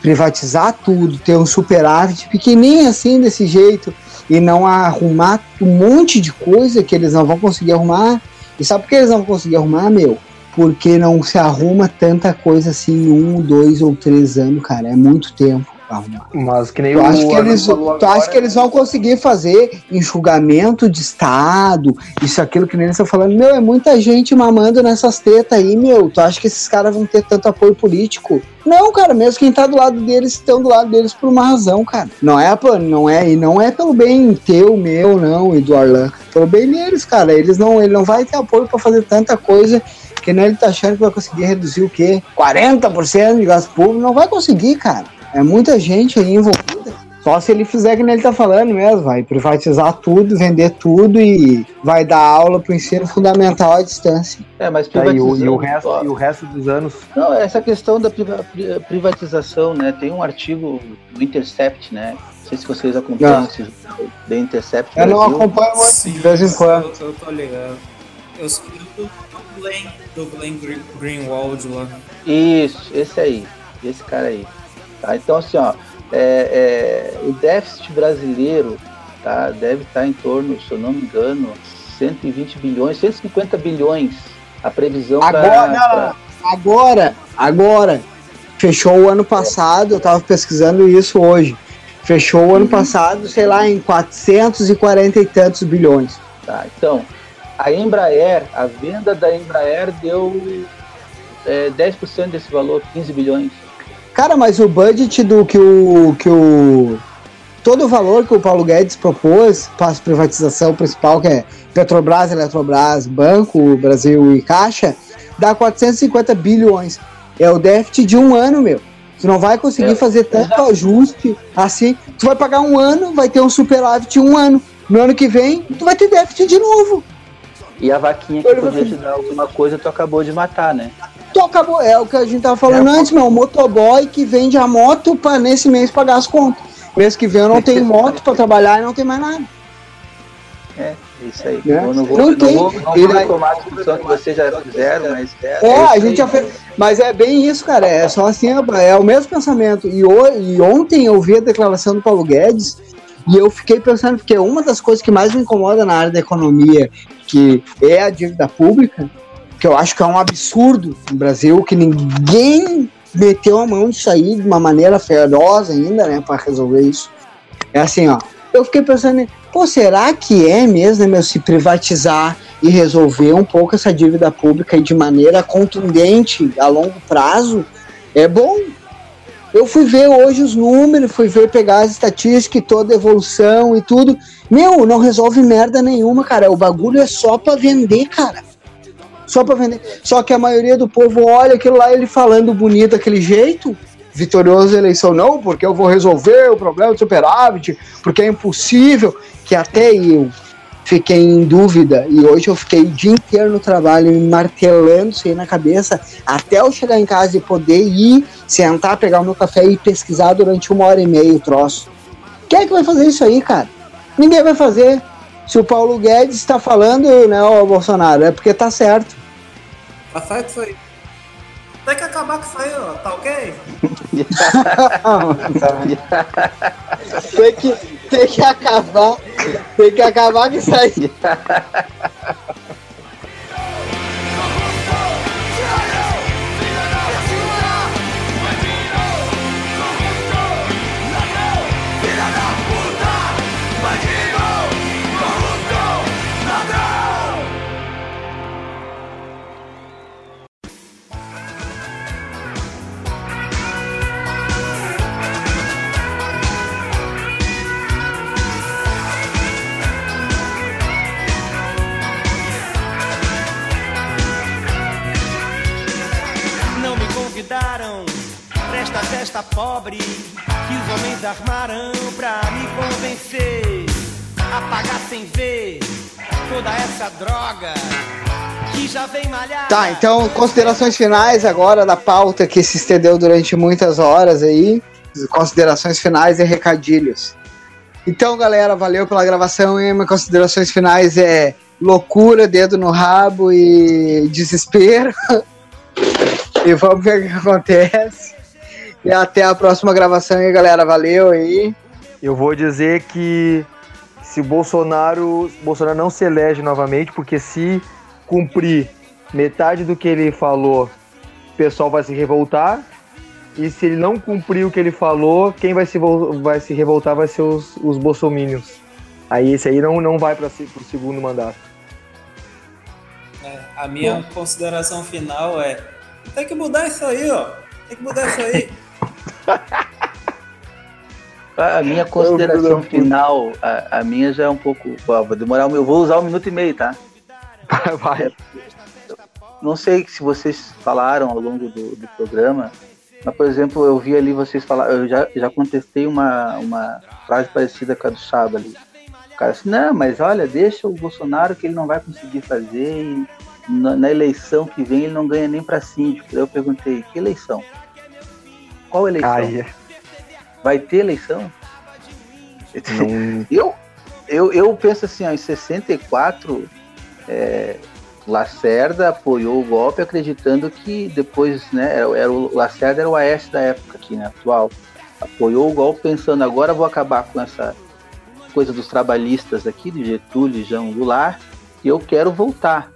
privatizar tudo, ter um superávit pequenininho assim, desse jeito, e não arrumar um monte de coisa que eles não vão conseguir arrumar. E sabe por que eles não vão conseguir arrumar, meu? Porque não se arruma tanta coisa assim em um, dois ou três anos, cara. É muito tempo arrumar. Mas que nem Tu o acha, que eles, tu acha que eles vão conseguir fazer enxugamento de Estado, isso, aquilo que nem eles estão falando? Meu, é muita gente mamando nessas tetas aí, meu. Tu acha que esses caras vão ter tanto apoio político? Não, cara, mesmo quem tá do lado deles estão do lado deles por uma razão, cara. Não é, pô, não é, e não é pelo bem teu, meu, não, e do Arlan. Pelo bem deles, cara. Eles não, ele não vai ter apoio pra fazer tanta coisa que nem ele tá achando que vai conseguir reduzir o quê? 40% de gasto público? Não vai conseguir, cara. É muita gente aí envolvida. Só se ele fizer que nem ele tá falando mesmo, vai privatizar tudo, vender tudo e vai dar aula pro ensino fundamental à distância. É, mas Tá, e, o, e, o privatizando- resto, ó, e o resto dos anos. Não, essa questão da priva- pri- privatização, né? Tem um artigo do Intercept, né? Não sei se vocês acompanham Não. esse The Intercept. Eu não Brasil. acompanho muito, Sim, de vez em quando. Eu, eu tô ligado. Eu sou do, do Glenn, do Glenn Gre- Greenwald lá. Isso, esse aí, esse cara aí. Tá? Então, assim, ó, é, é, o déficit brasileiro tá, deve estar em torno, se eu não me engano, 120 bilhões, 150 bilhões. A previsão pra- Agora, pra- não, agora, agora. Fechou o ano passado, eu tava pesquisando isso hoje. Fechou o ano passado, sei lá, em 440 e tantos bilhões. Tá, então, a Embraer, a venda da Embraer deu é, 10% desse valor, 15 bilhões. Cara, mas o budget do que o que o todo o valor que o Paulo Guedes propôs para a privatização principal, que é Petrobras, Eletrobras, Banco Brasil e Caixa, dá 450 bilhões. É o déficit de um ano, meu. Tu não vai conseguir É, fazer tanto ajuste assim. Tu vai pagar um ano, vai ter um superávit um ano. No ano que vem, tu vai ter déficit de novo. E a vaquinha que podia te dar alguma coisa, tu acabou de matar, né? Acabou, é o que a gente tava falando antes, meu. O motoboy que vende a moto para nesse mês pagar as contas. Mês que vem eu não tenho (laughs) moto para trabalhar e não tem mais nada. É, isso aí. Né? Eu não vou, Não não tem. vou, não E vou daí- retomar a discussão que vocês já fizeram, mas É, isso a aí. gente já fez. Mas é bem isso, cara. É só assim, é o mesmo pensamento. E, ho- e ontem eu vi a declaração do Paulo Guedes e eu fiquei pensando, porque uma das coisas que mais me incomoda na área da economia, que é a dívida pública, que eu acho que é um absurdo no Brasil, que ninguém meteu a mão nisso aí de uma maneira feroz ainda, né, para resolver isso. É assim, ó. Eu fiquei pensando, pô, será que é mesmo, né, meu, se privatizar e resolver um pouco essa dívida pública de maneira contundente a longo prazo? É bom. Eu fui ver hoje os números, fui ver pegar as estatísticas, e toda a evolução e tudo. Meu, não resolve merda nenhuma, cara. O bagulho é só pra vender, cara. Só pra vender. Só que a maioria do povo olha aquilo lá, ele falando bonito daquele jeito, vitorioso eleição, não, porque eu vou resolver o problema do superávit, porque é impossível, que até eu fiquei em dúvida, e hoje eu fiquei o dia inteiro no trabalho me martelando isso aí na cabeça, até eu chegar em casa e poder ir, sentar, pegar o meu café e pesquisar durante uma hora e meia o troço. Quem é que vai fazer isso aí, cara? Ninguém vai fazer. Se o Paulo Guedes está falando, né, o Bolsonaro, é porque tá certo. Tá certo isso aí. Tem que acabar com isso aí, ó. Tá ok? (laughs) tem, que, tem que acabar. Tem que acabar com isso aí. Festa pobre que os homens pra me convencer a pagar sem ver toda essa droga que já vem malhar. Tá, então considerações finais agora da pauta que se estendeu durante muitas horas aí. Considerações finais e recadilhos. Então, galera, valeu pela gravação e minhas considerações finais é loucura, dedo no rabo e desespero. (laughs) e vamos ver o que acontece. E até a próxima gravação aí, galera. Valeu aí. Eu vou dizer que se o Bolsonaro, Bolsonaro não se elege novamente, porque se cumprir metade do que ele falou, o pessoal vai se revoltar. E se ele não cumprir o que ele falou, quem vai se, vai se revoltar vai ser os, os bolsominions. Aí esse aí não, não vai para o segundo mandato. É, a minha consideração final é: tem que mudar isso aí, ó. Tem que mudar isso aí. A minha consideração final, a, a minha já é um pouco. ó, vou demorar um, eu vou usar um minuto e meio, tá? Vai. Não sei se vocês falaram ao longo do, do programa, mas por exemplo, eu vi ali vocês falar, eu já, já contestei uma, uma frase parecida com a do Chaba ali. O cara assim, não, mas olha, deixa o Bolsonaro que ele não vai conseguir fazer e na, na eleição que vem ele não ganha nem para síndico. Daí eu perguntei, que eleição? Qual eleição? Ai, Vai ter eleição? não, (laughs) Eu, eu, eu penso assim, ó, em 64, é, Lacerda apoiou o golpe acreditando que depois, né, era, era o Lacerda era o AS da época aqui, né, atual. Apoiou o golpe pensando, agora vou acabar com essa coisa dos trabalhistas aqui, de Getúlio, João Goulart, e eu quero voltar,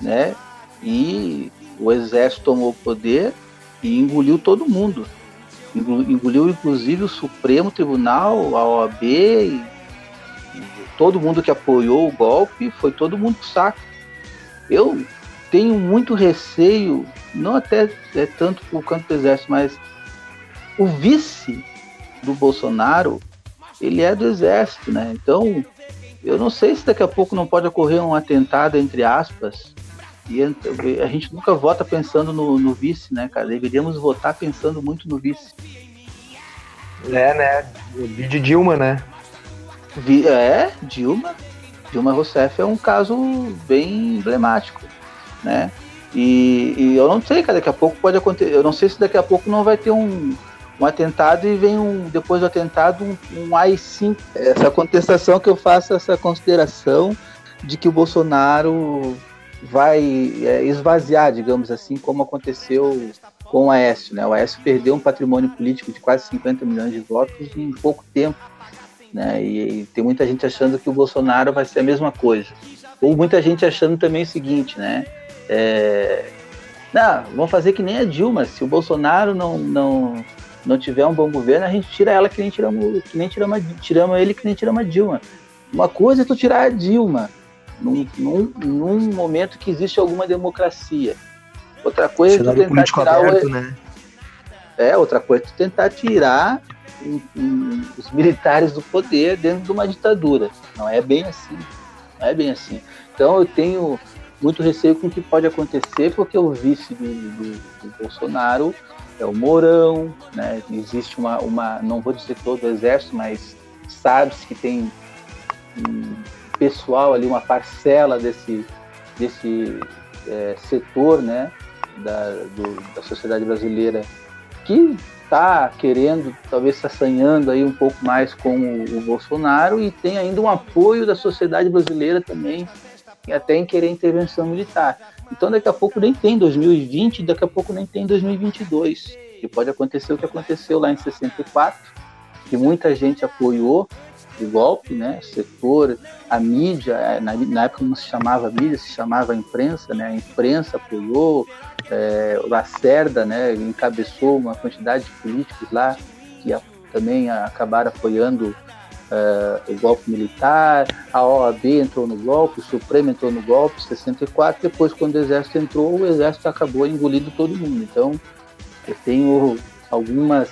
né? E o exército tomou o poder e engoliu todo mundo. Engol- Engoliu inclusive o Supremo Tribunal, a OAB, e, e todo mundo que apoiou o golpe, foi todo mundo pro saco. Eu tenho muito receio, não até é tanto por canto do exército, mas o vice do Bolsonaro, ele é do exército, né? Então, eu não sei se daqui a pouco não pode ocorrer um atentado, entre aspas, e a gente nunca vota pensando no, no vice, né, cara? Deveríamos votar pensando muito no vice. é, né? De Dilma, né? É, Dilma. Dilma Rousseff é um caso bem emblemático, né? E, e eu não sei, cara, daqui a pouco pode acontecer. Eu não sei se daqui a pouco não vai ter um, um atentado e vem um, depois do atentado, um, um AI-5. Essa contestação que eu faço, essa consideração de que o Bolsonaro vai é, esvaziar, digamos assim, como aconteceu com o Aécio, né? O Aécio perdeu um patrimônio político de quase 50 milhões de votos em pouco tempo né? E, e tem muita gente achando que o Bolsonaro vai ser a mesma coisa. Ou muita gente achando também o seguinte, né? É, não, vamos fazer que nem a Dilma. Se o Bolsonaro não, não, não tiver um bom governo, a gente tira ela que nem tiramos, que nem tiramos, tiramos ele que nem tiramos a Dilma. Uma coisa é tu tirar a Dilma num, num, num momento que existe alguma democracia. Outra coisa é tentar tirar o, aberto, né? é, outra coisa é tentar tirar os militares do poder dentro de uma ditadura. Não é bem assim. Não é bem assim. Então eu tenho muito receio com o que pode acontecer, porque o vice do, do- do Bolsonaro é o Mourão, né? Existe uma, uma, não vou dizer todo o exército, mas sabe-se que tem um pessoal ali, uma parcela desse, desse é, setor, né? Da, do- da sociedade brasileira que está querendo, talvez se assanhando aí um pouco mais com o, o, Bolsonaro e tem ainda um apoio da sociedade brasileira também, até em querer intervenção militar. Então daqui a pouco nem tem 2020, daqui a pouco nem tem 2022. E pode acontecer o que aconteceu lá em 64, que muita gente apoiou o golpe, né? Setor, a mídia, é, na, na, época não se chamava mídia, se chamava imprensa, né? A imprensa apoiou, é, Lacerda, né? Encabeçou uma quantidade de políticos lá que a, também acabaram apoiando uh, o golpe militar, a OAB entrou no golpe, o Supremo entrou no golpe, 64, depois quando o Exército entrou, o Exército acabou engolindo todo mundo. Então, eu tenho algumas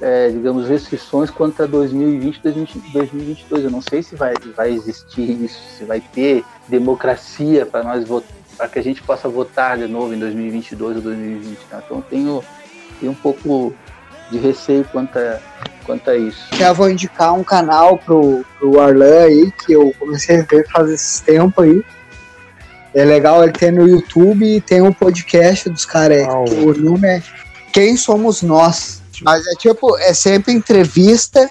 é, digamos, restrições quanto a 2020 2022. Eu não sei se vai, vai existir isso, se vai ter democracia para nós para que a gente possa votar de novo em 2022 ou 2020. Né? Então tenho, tenho um pouco de receio quanto a, quanto a isso. Já vou indicar um canal pro, pro Arlan aí, que eu comecei a ver faz esse tempo aí. É legal, ele tem no YouTube e tem um podcast dos caras. Oh. O nome é Quem Somos Nós. Mas é tipo, é sempre entrevista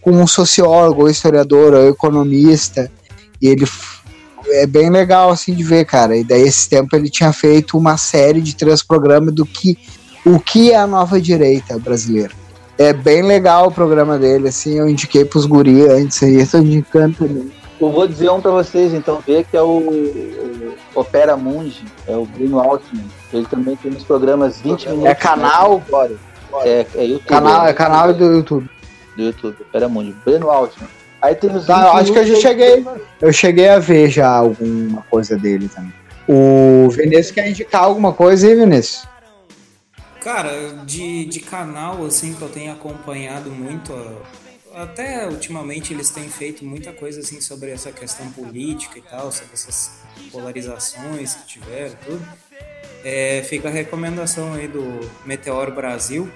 com um sociólogo, historiador, ou economista. E ele é bem legal assim de ver, cara. E daí esse tempo ele tinha feito uma série de três programas do que o que é a nova direita brasileira. É bem legal o programa dele, assim, eu indiquei pros guri antes aí, estou indicando também. Eu vou dizer um para vocês, então, ver que é o, o Opera Mundi, é o Bruno Altman. Ele também tem uns programas 20 minutos. É canal? Agora. É, é YouTube. Canal, é canal do YouTube. Do YouTube, Pera Mundi. Breno Altman. Aí tem os tá, acho que eu já cheguei. Eu cheguei a ver já alguma coisa dele também. O Vinícius quer indicar alguma coisa aí, Vinícius? Cara, de, de canal assim que eu tenho acompanhado muito, até ultimamente eles têm feito muita coisa assim sobre essa questão política e tal, sobre essas polarizações que tiveram, tudo. É, fica a recomendação aí do Meteoro Brasil,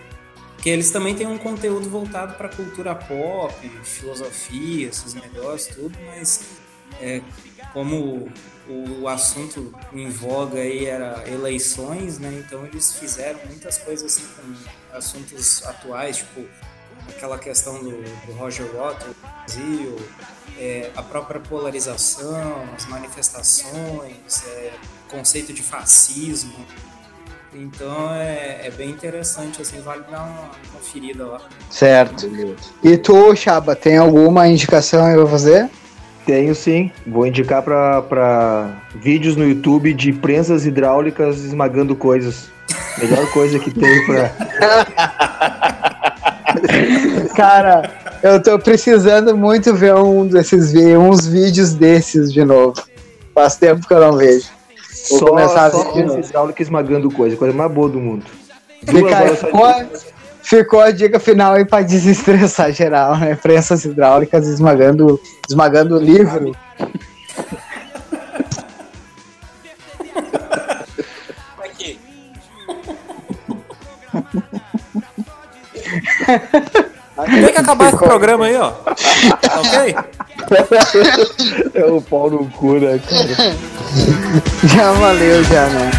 que eles também têm um conteúdo voltado para cultura pop, filosofia, esses negócios, tudo, mas é, como o, o, assunto em voga aí era eleições, né? Então eles fizeram muitas coisas assim com assuntos atuais, tipo aquela questão do, do Roger Waters no Brasil, é, a própria polarização, as manifestações, é, conceito de fascismo, então é, é, bem interessante, assim, vale dar uma conferida lá. Certo. E tu, Chaba, tem alguma indicação aí pra fazer? Tenho sim. Vou indicar para vídeos no YouTube de prensas hidráulicas esmagando coisas. Melhor coisa que tem pra. (laughs) Cara, eu tô precisando muito ver um desses uns vídeos desses de novo. Faz tempo que eu não vejo. Vou só, começar só a hidráulica esmagando coisa, coisa mais boa do mundo. Fica, ficou, ficou a dica final aí pra (laughs) desestressar geral, né? Prensas hidráulicas esmagando, esmagando o livro. Aqui. (laughs) Tem que acabar esse programa aí, ó. (laughs) ok? É o pau no cu, né, cara? Já valeu, já, né?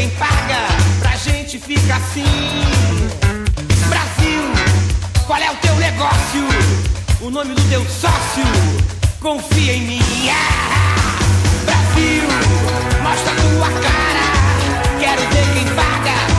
ninguém paga, pra gente fica assim. Brasil, qual é o teu negócio? O nome do teu sócio, confia em mim. Ah, Brasil, mostra tua cara, quero ver quem paga.